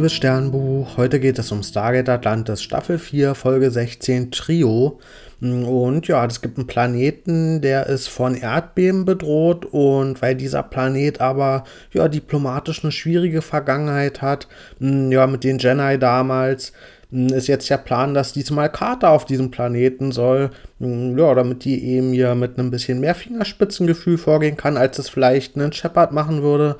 liebes Sternbuch. Heute geht es um Stargate Atlantis Staffel 4, Folge 16 Trio. Und ja, es gibt einen Planeten, der ist von Erdbeben bedroht und weil dieser Planet aber ja diplomatisch eine schwierige Vergangenheit hat, ja, mit den Jedi damals, ist jetzt der Plan, dass diesmal Carter auf diesem Planeten soll, ja, damit die eben hier mit einem bisschen mehr Fingerspitzengefühl vorgehen kann, als es vielleicht einen Shepard machen würde.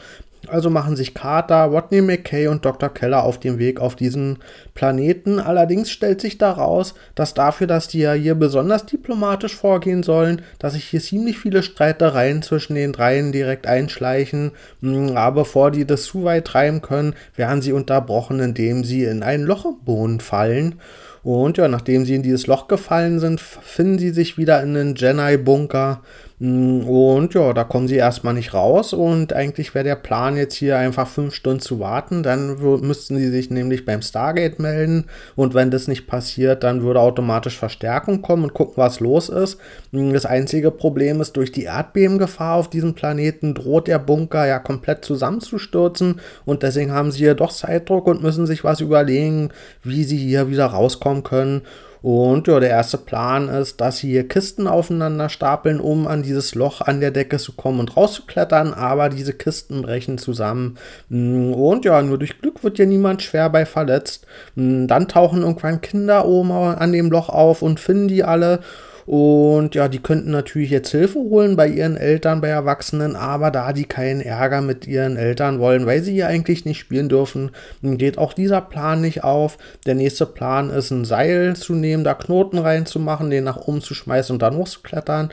Also machen sich Carter, Rodney McKay und Dr. Keller auf den Weg auf diesen Planeten. Allerdings stellt sich daraus, dass dafür, dass die ja hier besonders diplomatisch vorgehen sollen, dass sich hier ziemlich viele Streitereien zwischen den dreien direkt einschleichen. Hm, aber bevor die das zu weit treiben können, werden sie unterbrochen, indem sie in ein Loch im Boden fallen. Und ja, nachdem sie in dieses Loch gefallen sind, finden sie sich wieder in den Jedi-Bunker. Mm, und ja, da kommen sie erstmal nicht raus. Und eigentlich wäre der Plan jetzt hier einfach fünf Stunden zu warten. Dann müssten sie sich nämlich beim Stargate melden. Und wenn das nicht passiert, dann würde automatisch Verstärkung kommen und gucken, was los ist. Mm, das einzige Problem ist, durch die Erdbebengefahr auf diesem Planeten droht der Bunker ja komplett zusammenzustürzen. Und deswegen haben sie hier doch Zeitdruck und müssen sich was überlegen, wie sie hier wieder rauskommen können. Und ja, der erste Plan ist, dass sie hier Kisten aufeinander stapeln, um an dieses Loch an der Decke zu kommen und rauszuklettern, aber diese Kisten brechen zusammen. Mm, und ja, nur durch Glück wird hier niemand schwer bei verletzt. Mm, dann tauchen irgendwann Kinder oben an dem Loch auf und finden die alle und ja, die könnten natürlich jetzt Hilfe holen bei ihren Eltern, bei Erwachsenen, aber da die keinen Ärger mit ihren Eltern wollen, weil sie ja eigentlich nicht spielen dürfen, geht auch dieser Plan nicht auf. Der nächste Plan ist, ein Seil zu nehmen, da Knoten reinzumachen, den nach oben zu schmeißen und dann hochzuklettern.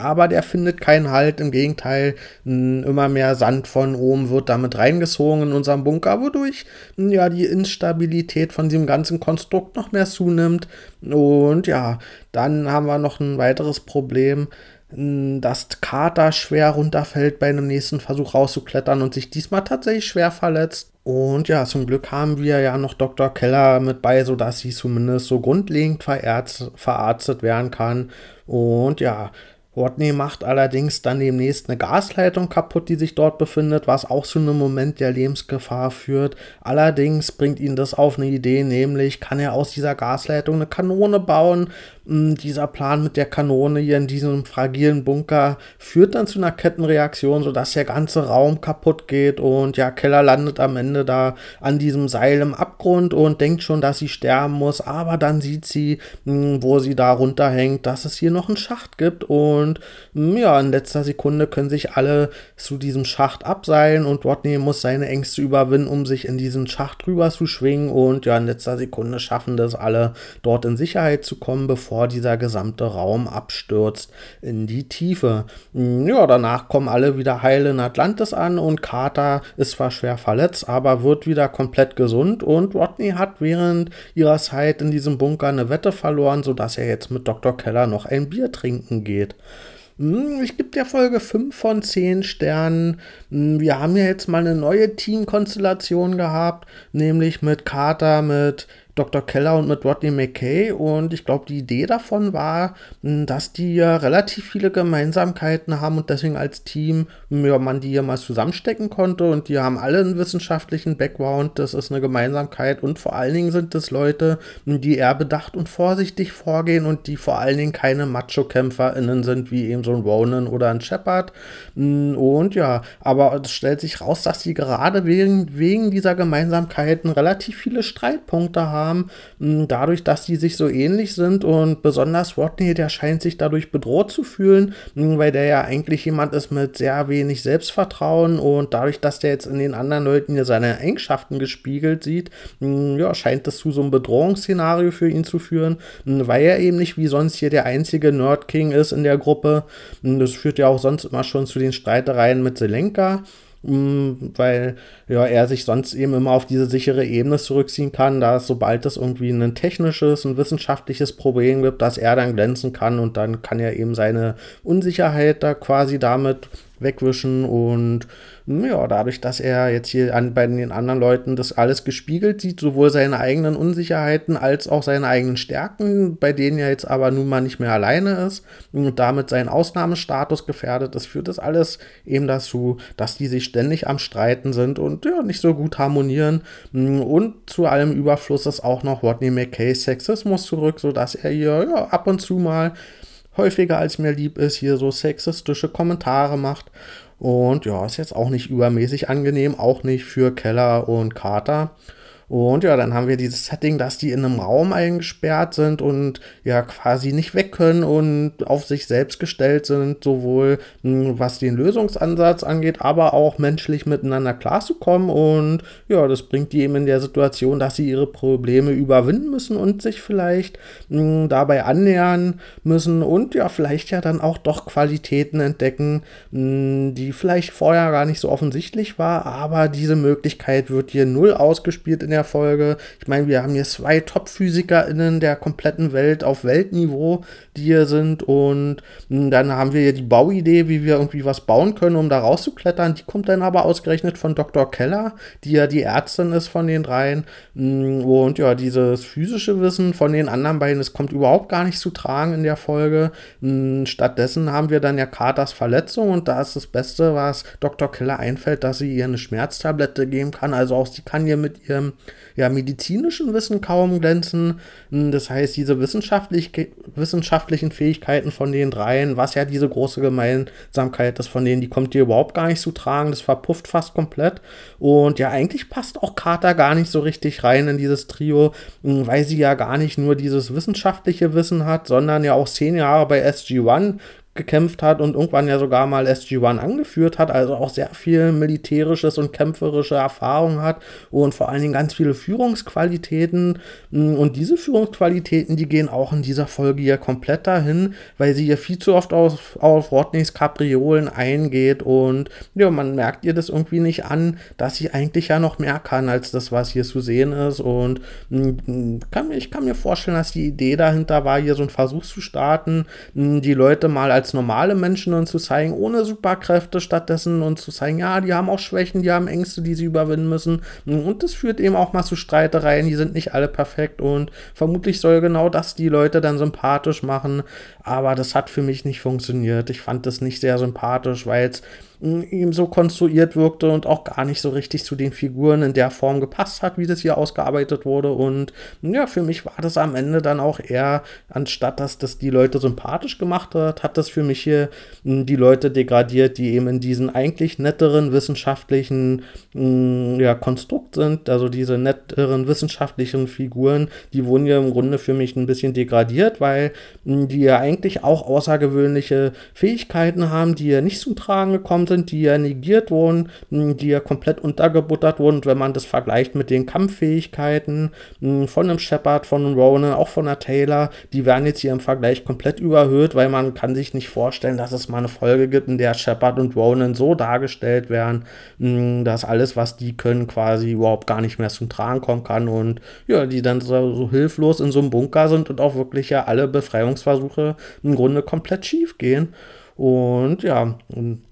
Aber der findet keinen Halt, im Gegenteil, immer mehr Sand von oben wird damit reingezogen in unserem Bunker, wodurch ja die Instabilität von diesem ganzen Konstrukt noch mehr zunimmt. Und ja, dann haben wir noch ein weiteres Problem, dass Carter schwer runterfällt bei einem nächsten Versuch rauszuklettern und sich diesmal tatsächlich schwer verletzt. Und ja, zum Glück haben wir ja noch Dr. Keller mit bei, sodass sie zumindest so grundlegend verarztet werden kann. Und ja, Rodney macht allerdings dann demnächst eine Gasleitung kaputt, die sich dort befindet, was auch zu einem Moment der Lebensgefahr führt. Allerdings bringt ihn das auf eine Idee, nämlich kann er aus dieser Gasleitung eine Kanone bauen, dieser Plan mit der Kanone hier in diesem fragilen Bunker führt dann zu einer Kettenreaktion, sodass der ganze Raum kaputt geht und ja, Keller landet am Ende da an diesem Seil im Abgrund und denkt schon, dass sie sterben muss, aber dann sieht sie, wo sie da runterhängt, dass es hier noch einen Schacht gibt und ja, in letzter Sekunde können sich alle zu diesem Schacht abseilen und Rodney muss seine Ängste überwinden, um sich in diesen Schacht rüber zu schwingen und ja, in letzter Sekunde schaffen das alle dort in Sicherheit zu kommen, bevor bevor dieser gesamte Raum abstürzt in die Tiefe. Ja, danach kommen alle wieder heil in Atlantis an und Carter ist zwar schwer verletzt, aber wird wieder komplett gesund und Rodney hat während ihrer Zeit in diesem Bunker eine Wette verloren, sodass er jetzt mit Dr. Keller noch ein Bier trinken geht. Hm, ich gebe der Folge 5 von 10 Sternen. Hm, wir haben ja jetzt mal eine neue Teamkonstellation gehabt, nämlich mit Carter, mit Dr. Keller und mit Rodney McKay. Und ich glaube, die Idee davon war, hm, dass die ja relativ viele Gemeinsamkeiten haben und deswegen als Team ja, man die ja mal zusammenstecken konnte. Und die haben alle einen wissenschaftlichen Background. Das ist eine Gemeinsamkeit. Und vor allen Dingen sind es Leute, die eher bedacht und vorsichtig vorgehen und die vor allen Dingen keine Macho-KämpferInnen sind, wie eben so ein Ronan oder ein Shepard. Hm, und ja, aber es stellt sich raus, dass sie gerade wegen, wegen dieser Gemeinsamkeiten relativ viele Streitpunkte haben haben, dadurch, dass die sich so ähnlich sind und besonders Rodney, der scheint sich dadurch bedroht zu fühlen, weil der ja eigentlich jemand ist mit sehr wenig Selbstvertrauen und dadurch, dass der jetzt in den anderen Leuten ja seine Eigenschaften gespiegelt sieht, ja, scheint das zu so einem Bedrohungsszenario für ihn zu führen, weil er eben nicht wie sonst hier der einzige Nerd King ist in der Gruppe. Das führt ja auch sonst immer schon zu den Streitereien mit Selenka. Mm, weil ja, er sich sonst eben immer auf diese sichere Ebene zurückziehen kann, da es, sobald es irgendwie ein technisches, ein wissenschaftliches Problem gibt, dass er dann glänzen kann und dann kann er eben seine Unsicherheit da quasi damit wegwischen und ja, dadurch, dass er jetzt hier an, bei den anderen Leuten das alles gespiegelt sieht, sowohl seine eigenen Unsicherheiten als auch seine eigenen Stärken, bei denen er jetzt aber nun mal nicht mehr alleine ist und damit seinen Ausnahmestatus gefährdet ist, führt das alles eben dazu, dass die sich ständig am Streiten sind und ja, nicht so gut harmonieren. Und zu allem Überfluss ist auch noch Rodney McKays Sexismus zurück, sodass er hier ja, ab und zu mal häufiger als mir lieb ist, hier so sexistische Kommentare macht. Und ja, ist jetzt auch nicht übermäßig angenehm, auch nicht für Keller und Carter. Und ja, dann haben wir dieses Setting, dass die in einem Raum eingesperrt sind und ja quasi nicht weg können und auf sich selbst gestellt sind, sowohl hm, was den Lösungsansatz angeht, aber auch menschlich miteinander klarzukommen. Und ja, das bringt die eben in der Situation, dass sie ihre Probleme überwinden müssen und sich vielleicht mh, hm, dabei annähern müssen und ja, vielleicht ja dann auch doch Qualitäten entdecken, mh, hm, die vielleicht vorher gar nicht so offensichtlich war, aber diese Möglichkeit wird hier null ausgespielt in der der Folge. Ich meine, wir haben hier zwei Top-PhysikerInnen der kompletten Welt auf Weltniveau, die hier sind. Und hm, dann haben wir hier die Bauidee, wie wir irgendwie was bauen können, um da rauszuklettern. Die kommt dann aber ausgerechnet von Dr. Keller, die ja die Ärztin ist von den dreien. Hm, und ja, dieses physische Wissen von den anderen beiden, das kommt überhaupt gar nicht zu tragen in der Folge. Hm, stattdessen haben wir dann ja Carters Verletzung und da ist das Beste, was Dr. Keller einfällt, dass sie ihr eine Schmerztablette geben kann. Also auch sie kann hier mit ihrem ja, medizinischen Wissen kaum glänzen. Hm, das heißt, diese wissenschaftlich, wissenschaftlichen Fähigkeiten von den dreien, was ja diese große Gemeinsamkeit ist von denen, die kommt hier überhaupt gar nicht zu tragen. Das verpufft fast komplett. Und ja, eigentlich passt auch Carter gar nicht so richtig rein in dieses Trio, hm, weil sie ja gar nicht nur dieses wissenschaftliche Wissen hat, sondern ja auch zehn Jahre bei SG-1 gekämpft hat und irgendwann ja sogar mal SG-1 angeführt hat, also auch sehr viel militärisches und kämpferische Erfahrung hat und vor allen Dingen ganz viele Führungsqualitäten. Und diese Führungsqualitäten, die gehen auch in dieser Folge hier komplett dahin, weil sie hier viel zu oft auf, auf Rodneys Kapriolen eingeht und ja, man merkt ihr das irgendwie nicht an, dass sie eigentlich ja noch mehr kann als das, was hier zu sehen ist. Und kann, ich kann mir vorstellen, dass die Idee dahinter war, hier so einen Versuch zu starten, die Leute mal als als normale Menschen und zu zeigen, ohne Superkräfte stattdessen und zu zeigen, ja, die haben auch Schwächen, die haben Ängste, die sie überwinden müssen. Und das führt eben auch mal zu Streitereien, die sind nicht alle perfekt und vermutlich soll genau das die Leute dann sympathisch machen. Aber das hat für mich nicht funktioniert. Ich fand das nicht sehr sympathisch, weil es ihm so konstruiert wirkte und auch gar nicht so richtig zu den Figuren in der Form gepasst hat, wie das hier ausgearbeitet wurde. Und ja, für mich war das am Ende dann auch eher, anstatt dass das die Leute sympathisch gemacht hat, hat das für mich hier die Leute degradiert, die eben in diesen eigentlich netteren wissenschaftlichen ja, Konstrukt sind. Also diese netteren wissenschaftlichen Figuren, die wurden ja im Grunde für mich ein bisschen degradiert, weil die ja eigentlich auch außergewöhnliche Fähigkeiten haben, die ja nicht zum Tragen gekommen sind, die ja negiert wurden, hm, die ja komplett untergebuttert wurden. Wenn man das vergleicht mit den Kampffähigkeiten hm, von einem Shepard, von einem Ronan, auch von einer Taylor, die werden jetzt hier im Vergleich komplett überhöht, weil man kann sich nicht vorstellen, dass es mal eine Folge gibt, in der Shepard und Ronan so dargestellt werden, hm, dass alles, was die können, quasi überhaupt gar nicht mehr zum Tragen kommen kann und ja, die dann so, so hilflos in so einem Bunker sind und auch wirklich ja alle Befreiungsversuche im Grunde komplett schief gehen. Und ja, und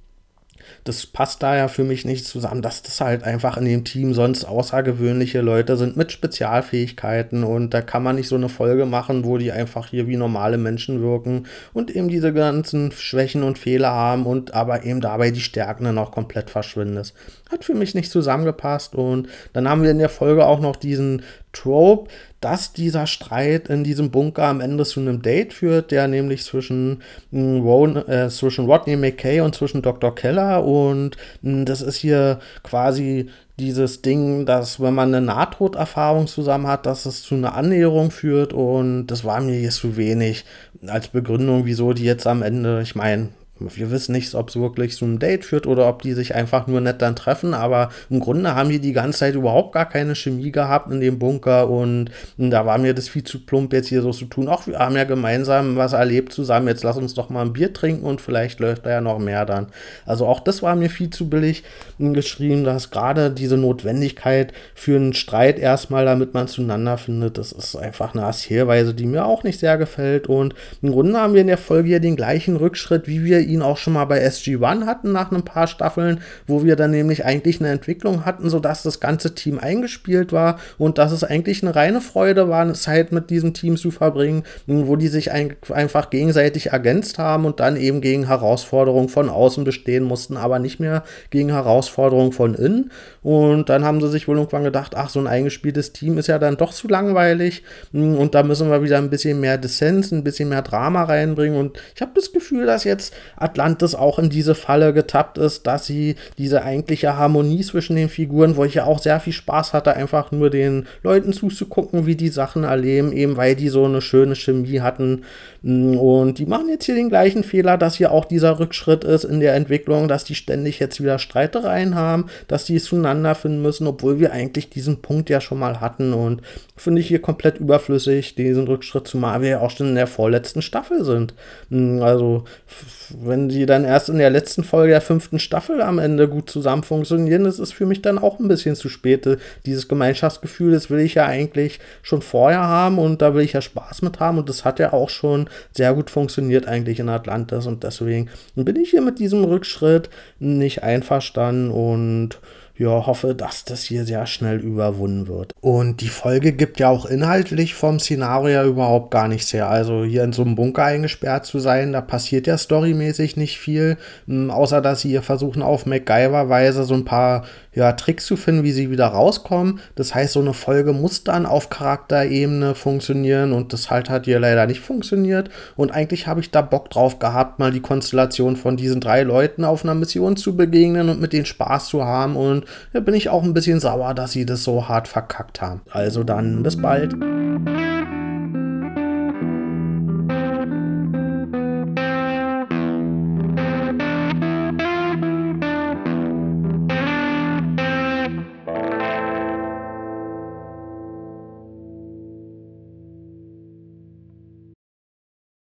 das passt da ja für mich nicht zusammen, dass das halt einfach in dem Team sonst außergewöhnliche Leute sind mit Spezialfähigkeiten und da kann man nicht so eine Folge machen, wo die einfach hier wie normale Menschen wirken und eben diese ganzen Schwächen und Fehler haben und aber eben dabei die Stärken dann auch komplett verschwinden. Das hat für mich nicht zusammengepasst und dann haben wir in der Folge auch noch diesen Trope, dass dieser Streit in diesem Bunker am Ende zu einem Date führt, der nämlich zwischen, hm, Ron, äh, zwischen Rodney McKay und zwischen Dr. Keller und mh, hm, das ist hier quasi dieses Ding, dass wenn man eine Nahtoderfahrung zusammen hat, dass es zu einer Annäherung führt und das war mir jetzt zu wenig als Begründung, wieso die jetzt am Ende, ich meine, wir wissen nicht, ob es wirklich zu einem Date führt oder ob die sich einfach nur nett dann treffen, aber im Grunde haben die die ganze Zeit überhaupt gar keine Chemie gehabt in dem Bunker und, da war mir das viel zu plump, jetzt hier so zu tun. Auch wir haben ja gemeinsam was erlebt zusammen, jetzt lass uns doch mal ein Bier trinken und vielleicht läuft da ja noch mehr dann. Also auch das war mir viel zu billig geschrieben, dass gerade diese Notwendigkeit für einen Streit erstmal, damit man zueinander findet, das ist einfach eine Erzählweise, die mir auch nicht sehr gefällt und im Grunde haben wir in der Folge ja den gleichen Rückschritt, wie wir ihn auch schon mal bei SG-1 hatten nach ein paar Staffeln, wo wir dann nämlich eigentlich eine Entwicklung hatten, sodass das ganze Team eingespielt war und dass es eigentlich eine reine Freude war, eine Zeit mit diesem Team zu verbringen, wo die sich ein, einfach gegenseitig ergänzt haben und dann eben gegen Herausforderungen von außen bestehen mussten, aber nicht mehr gegen Herausforderungen von innen. Und dann haben sie sich wohl irgendwann gedacht, ach, so ein eingespieltes Team ist ja dann doch zu langweilig und da müssen wir wieder ein bisschen mehr Dissens, ein bisschen mehr Drama reinbringen und ich habe das Gefühl, dass jetzt Atlantis auch in diese Falle getappt ist, dass sie diese eigentliche Harmonie zwischen den Figuren, wo ich ja auch sehr viel Spaß hatte, einfach nur den Leuten zuzugucken, wie die Sachen erleben, eben weil die so eine schöne Chemie hatten. Und die machen jetzt hier den gleichen Fehler, dass hier auch dieser Rückschritt ist in der Entwicklung, dass die ständig jetzt wieder Streitereien haben, dass die zueinander finden müssen, obwohl wir eigentlich diesen Punkt ja schon mal hatten. Und finde ich hier komplett überflüssig, diesen Rückschritt, zumal wir ja auch schon in der vorletzten Staffel sind. Also, wenn die dann erst in der letzten Folge der fünften Staffel am Ende gut zusammen funktionieren, das ist für mich dann auch ein bisschen zu spät. Dieses Gemeinschaftsgefühl, das will ich ja eigentlich schon vorher haben und da will ich ja Spaß mit haben und das hat ja auch schon sehr gut funktioniert eigentlich in Atlantis und deswegen bin ich hier mit diesem Rückschritt nicht einverstanden und ja, hoffe, dass das hier sehr schnell überwunden wird. Und die Folge gibt ja auch inhaltlich vom Szenario überhaupt gar nichts her. Also hier in so einem Bunker eingesperrt zu sein, da passiert ja storymäßig nicht viel, außer dass sie hier versuchen auf MacGyver-Weise so ein paar ja, Tricks zu finden, wie sie wieder rauskommen. Das heißt, so eine Folge muss dann auf Charakterebene funktionieren und das halt hat hier leider nicht funktioniert. Und eigentlich habe ich da Bock drauf gehabt, mal die Konstellation von diesen drei Leuten auf einer Mission zu begegnen und mit denen Spaß zu haben. Und da bin ich auch ein bisschen sauer, dass sie das so hart verkackt haben. Also dann bis bald.